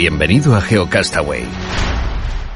Bienvenido a GeoCastaway.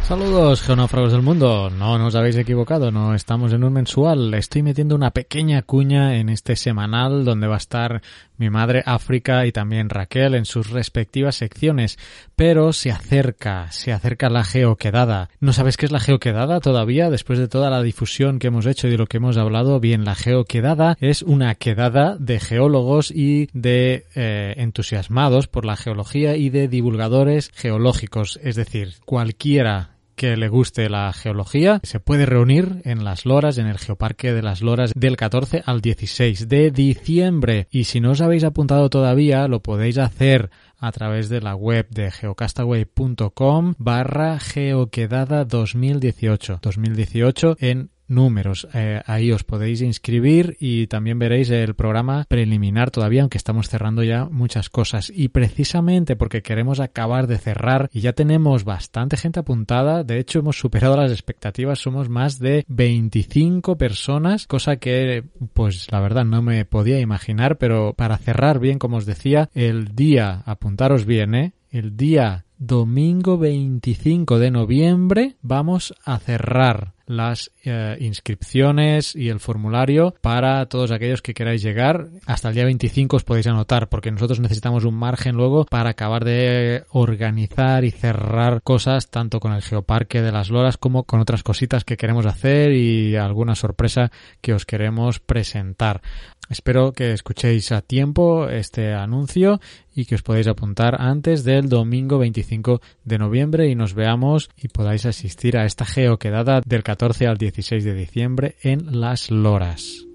Saludos, geonáufragos del mundo. No, no os habéis equivocado, no estamos en un mensual. Estoy metiendo una pequeña cuña en este semanal donde va a estar mi madre África y también Raquel en sus respectivas secciones. Pero se acerca, se acerca la geoquedada. ¿No sabes qué es la geoquedada todavía? Después de toda la difusión que hemos hecho y de lo que hemos hablado, bien, la geoquedada es una quedada de geólogos y de eh, entusiasmados por la geología y de divulgadores geológicos. Es decir, cualquiera que le guste la geología se puede reunir en Las Loras, en el Geoparque de Las Loras del 14 al 16 de diciembre. Y si no os habéis apuntado todavía, lo podéis hacer a través de la web de geocastaway.com barra geoquedada 2018. 2018 en números. Eh, ahí os podéis inscribir y también veréis el programa preliminar todavía, aunque estamos cerrando ya muchas cosas. Y precisamente porque queremos acabar de cerrar y ya tenemos bastante gente apuntada, de hecho hemos superado las expectativas, somos más de 25 personas, cosa que pues la verdad no me podía imaginar, pero para cerrar bien, como os decía, el día, apuntaros bien, ¿eh? El día domingo 25 de noviembre vamos a cerrar las eh, inscripciones y el formulario para todos aquellos que queráis llegar. Hasta el día 25 os podéis anotar porque nosotros necesitamos un margen luego para acabar de organizar y cerrar cosas tanto con el Geoparque de las Loras como con otras cositas que queremos hacer y alguna sorpresa que os queremos presentar. Espero que escuchéis a tiempo este anuncio y que os podáis apuntar antes del domingo 25 de noviembre y nos veamos y podáis asistir a esta geoquedada del 14 al 16 de diciembre en Las Loras.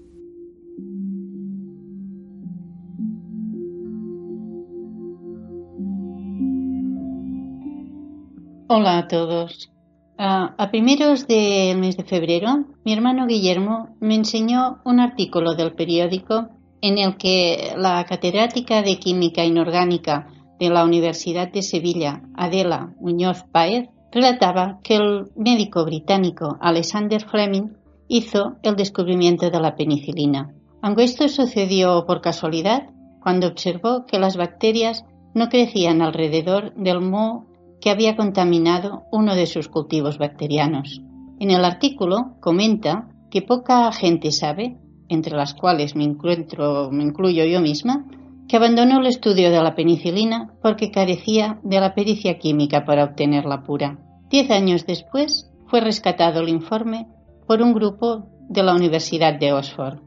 Hola a todos. A primeros del mes de febrero, mi hermano Guillermo me enseñó un artículo del periódico en el que la catedrática de Química Inorgánica de la Universidad de Sevilla, Adela Muñoz Páez, relataba que el médico británico Alexander Fleming hizo el descubrimiento de la penicilina. Aunque esto sucedió por casualidad, cuando observó que las bacterias no crecían alrededor del moho que había contaminado uno de sus cultivos bacterianos. En el artículo comenta que poca gente sabe, entre las cuales me, encuentro, me incluyo yo misma, que abandonó el estudio de la penicilina porque carecía de la pericia química para obtenerla pura. Diez años después fue rescatado el informe por un grupo de la Universidad de Oxford,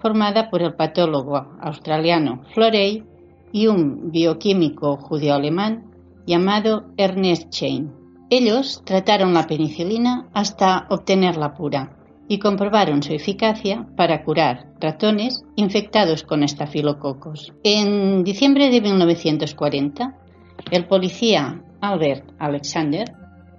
formada por el patólogo australiano Florey y un bioquímico judío-alemán llamado Ernest Chain. Ellos trataron la penicilina hasta obtenerla pura y comprobaron su eficacia para curar ratones infectados con estafilococos. En diciembre de 1940, el policía Albert Alexander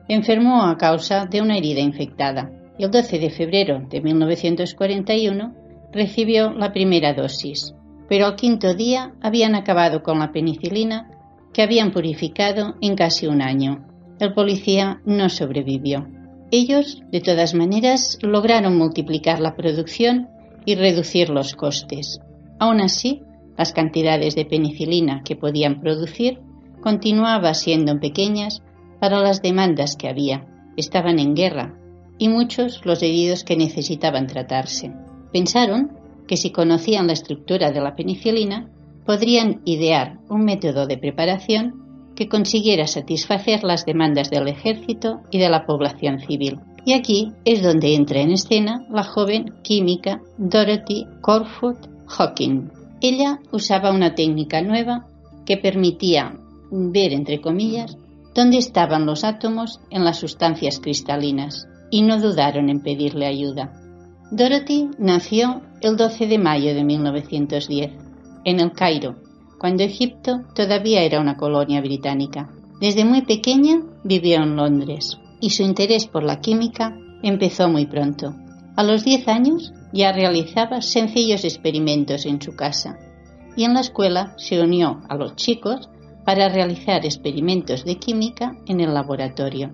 enfermó a causa de una herida infectada. El 12 de febrero de 1941 recibió la primera dosis, pero al quinto día habían acabado con la penicilina que habían purificado en casi un año. El policía no sobrevivió. Ellos, de todas maneras, lograron multiplicar la producción y reducir los costes. Aún así, las cantidades de penicilina que podían producir continuaban siendo pequeñas para las demandas que había. Estaban en guerra y muchos los heridos que necesitaban tratarse. Pensaron que si conocían la estructura de la penicilina, podrían idear un método de preparación que consiguiera satisfacer las demandas del ejército y de la población civil. Y aquí es donde entra en escena la joven química Dorothy Corfoot Hawking. Ella usaba una técnica nueva que permitía ver, entre comillas, dónde estaban los átomos en las sustancias cristalinas y no dudaron en pedirle ayuda. Dorothy nació el 12 de mayo de 1910 en el Cairo, cuando Egipto todavía era una colonia británica. Desde muy pequeña vivió en Londres y su interés por la química empezó muy pronto. A los 10 años ya realizaba sencillos experimentos en su casa y en la escuela se unió a los chicos para realizar experimentos de química en el laboratorio.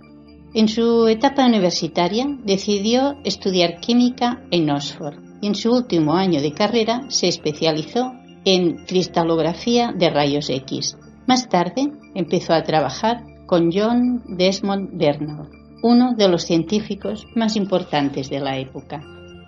En su etapa universitaria decidió estudiar química en Oxford y en su último año de carrera se especializó en cristalografía de rayos X. Más tarde empezó a trabajar con John Desmond Bernal, uno de los científicos más importantes de la época.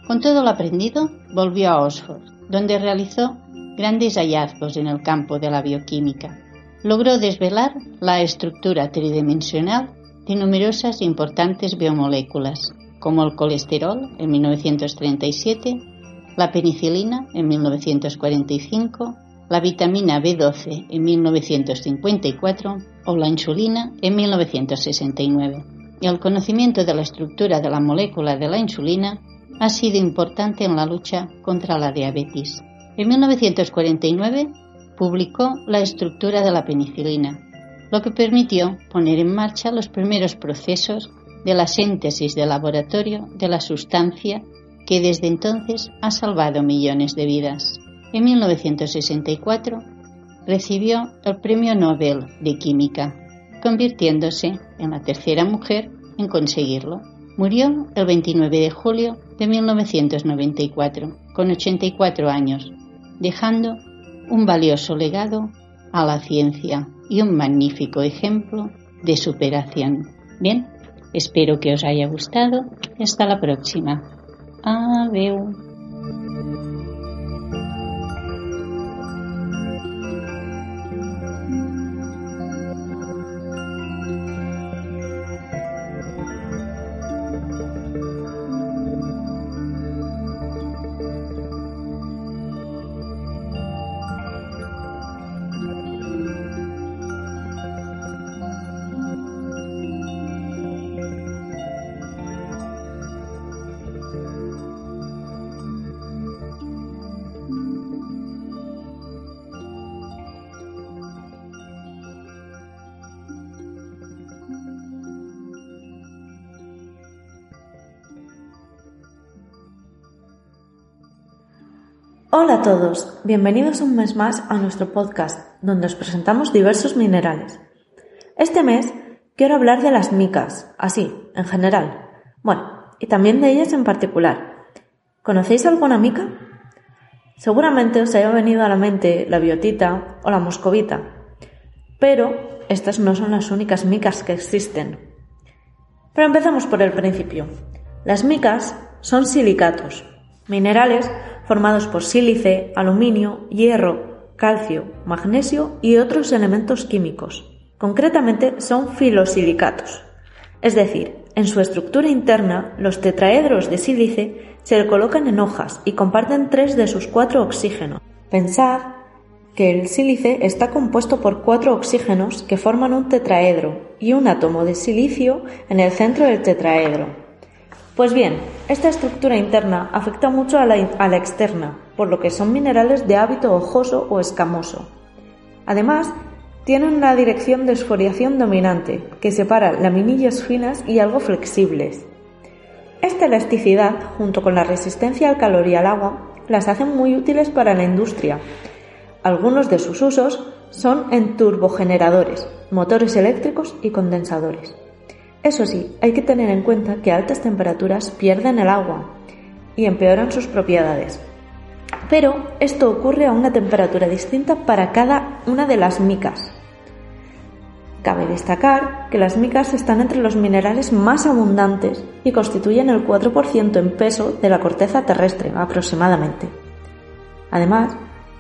Con todo lo aprendido, volvió a Oxford, donde realizó grandes hallazgos en el campo de la bioquímica. Logró desvelar la estructura tridimensional de numerosas importantes biomoléculas, como el colesterol en 1937, la penicilina en 1945, la vitamina B12 en 1954 o la insulina en 1969. el conocimiento de la estructura de la molécula de la insulina ha sido importante en la lucha contra la diabetes. En 1949 publicó la estructura de la penicilina, lo que permitió poner en marcha los primeros procesos de la síntesis de laboratorio de la sustancia que desde entonces ha salvado millones de vidas. En 1964 recibió el Premio Nobel de Química, convirtiéndose en la tercera mujer en conseguirlo. Murió el 29 de julio de 1994, con 84 años, dejando un valioso legado a la ciencia y un magnífico ejemplo de superación. Bien, espero que os haya gustado y hasta la próxima. Ah, amável Hola a todos, bienvenidos un mes más a nuestro podcast, donde os presentamos diversos minerales. Este mes quiero hablar de las micas, así, en general. Bueno, y también de ellas en particular. ¿Conocéis alguna mica? Seguramente os haya venido a la mente la biotita o la moscovita, pero estas no son las únicas micas que existen. Pero empezamos por el principio. Las micas son silicatos, minerales formados por sílice, aluminio, hierro, calcio, magnesio y otros elementos químicos. Concretamente son filosilicatos. Es decir, en su estructura interna, los tetraedros de sílice se colocan en hojas y comparten tres de sus cuatro oxígenos. Pensad que el sílice está compuesto por cuatro oxígenos que forman un tetraedro y un átomo de silicio en el centro del tetraedro. Pues bien, esta estructura interna afecta mucho a la, externa, por lo que son minerales de hábito hojoso o escamoso. Además, tienen una dirección de esfoliación dominante, que separa laminillas finas y algo flexibles. Esta elasticidad, junto con la resistencia al calor y al agua, las hacen muy útiles para la industria. Algunos de sus usos son en turbogeneradores, motores eléctricos y condensadores. Eso sí, hay que tener en cuenta que altas temperaturas pierden el agua y empeoran sus propiedades. Pero esto ocurre a una temperatura distinta para cada una de las micas. Cabe destacar que las micas están entre los minerales más abundantes y constituyen el 4% en peso de la corteza terrestre aproximadamente. Además,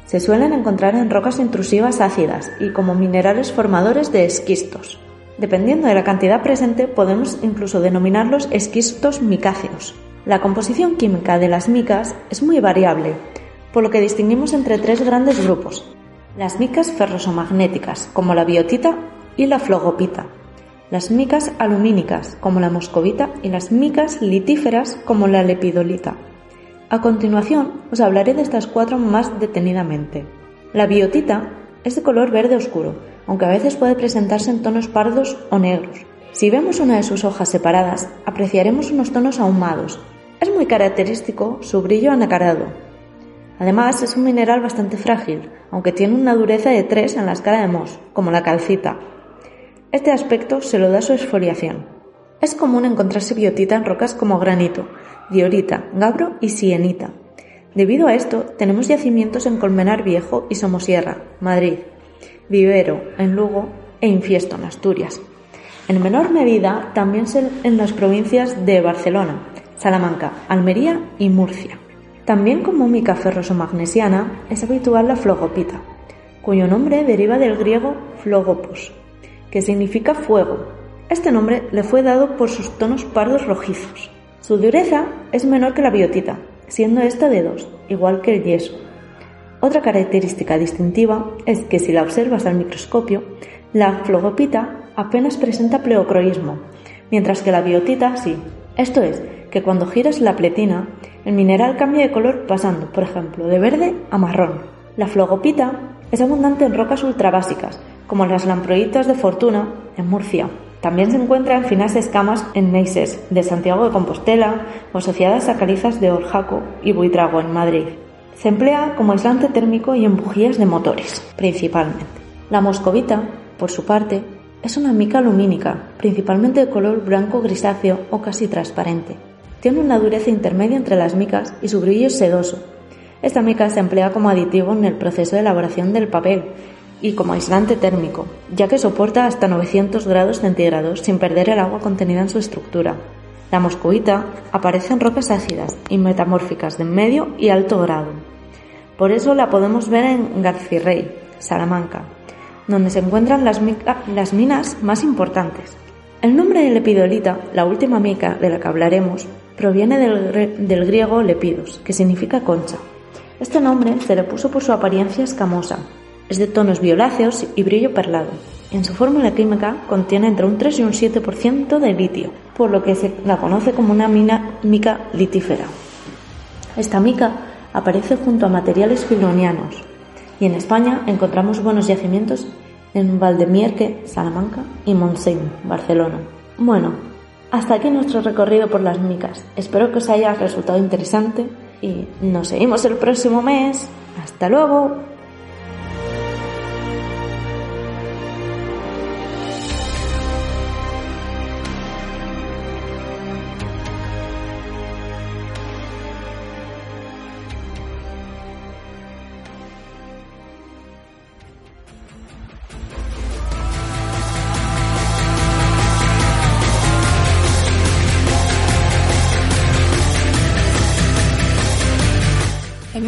se suelen encontrar en rocas intrusivas ácidas y como minerales formadores de esquistos. Dependiendo de la cantidad presente, podemos incluso denominarlos esquistos micáceos. La composición química de las micas es muy variable, por lo que distinguimos entre tres grandes grupos. Las micas ferrosomagnéticas, como la biotita y la flogopita. Las micas alumínicas, como la moscovita, y las micas litíferas, como la lepidolita. A continuación os hablaré de estas cuatro más detenidamente. La biotita es de color verde oscuro, aunque a veces puede presentarse en tonos pardos o negros. Si vemos una de sus hojas separadas, apreciaremos unos tonos ahumados. Es muy característico su brillo anacarado. Además, es un mineral bastante frágil, aunque tiene una dureza de 3 en la escala de Mohs, como la calcita. Este aspecto se lo da su esfoliación. Es común encontrarse biotita en rocas como granito, diorita, gabro y sienita. Debido a esto, tenemos yacimientos en Colmenar Viejo y Somosierra, Madrid, Vivero, en Lugo e Infiesto, en Asturias. En menor medida, también en las provincias de Barcelona, Salamanca, Almería y Murcia. También como mica ferroso-magnesiana es habitual la flogopita, cuyo nombre deriva del griego flogopos, que significa fuego. Este nombre le fue dado por sus tonos pardos rojizos. Su dureza es menor que la biotita, siendo esta de 2, igual que el yeso. Otra característica distintiva es que si la observas al microscopio, la flogopita apenas presenta pleocroísmo, mientras que la biotita sí. Esto es, que cuando giras la pletina, el mineral cambia de color pasando, por ejemplo, de verde a marrón. La flogopita es abundante en rocas ultrabásicas, como las lamproitas de Fortuna, en Murcia. También se encuentra en finas escamas en neises de Santiago de Compostela o asociadas a calizas de Orjaco y Buitrago en Madrid. Se emplea como aislante térmico y en bujías de motores, principalmente. La moscovita, por su parte, es una mica lumínica, principalmente de color blanco grisáceo o casi transparente. Tiene una dureza intermedia entre las micas y su brillo es sedoso. Esta mica se emplea como aditivo en el proceso de elaboración del papel y como aislante térmico, ya que soporta hasta 900 grados centígrados sin perder el agua contenida en su estructura. La moscovita aparece en rocas ácidas y metamórficas de medio y alto grado. Por eso la podemos ver en Garcirrey, Salamanca, donde se encuentran las, minas más importantes. El nombre de lepidolita, la última mica de la que hablaremos, proviene del, griego lepidos, que significa concha. Este nombre se le puso por su apariencia escamosa. Es de tonos violáceos y brillo perlado. En su fórmula química contiene entre un 3 y un 7% de litio, por lo que se la conoce como una mica litífera. Esta mica aparece junto a materiales filonianos y en España encontramos buenos yacimientos en Valdemierque, Salamanca y Montseny, Barcelona. Bueno, hasta aquí nuestro recorrido por las micas. Espero que os haya resultado interesante y nos seguimos el próximo mes. Hasta luego.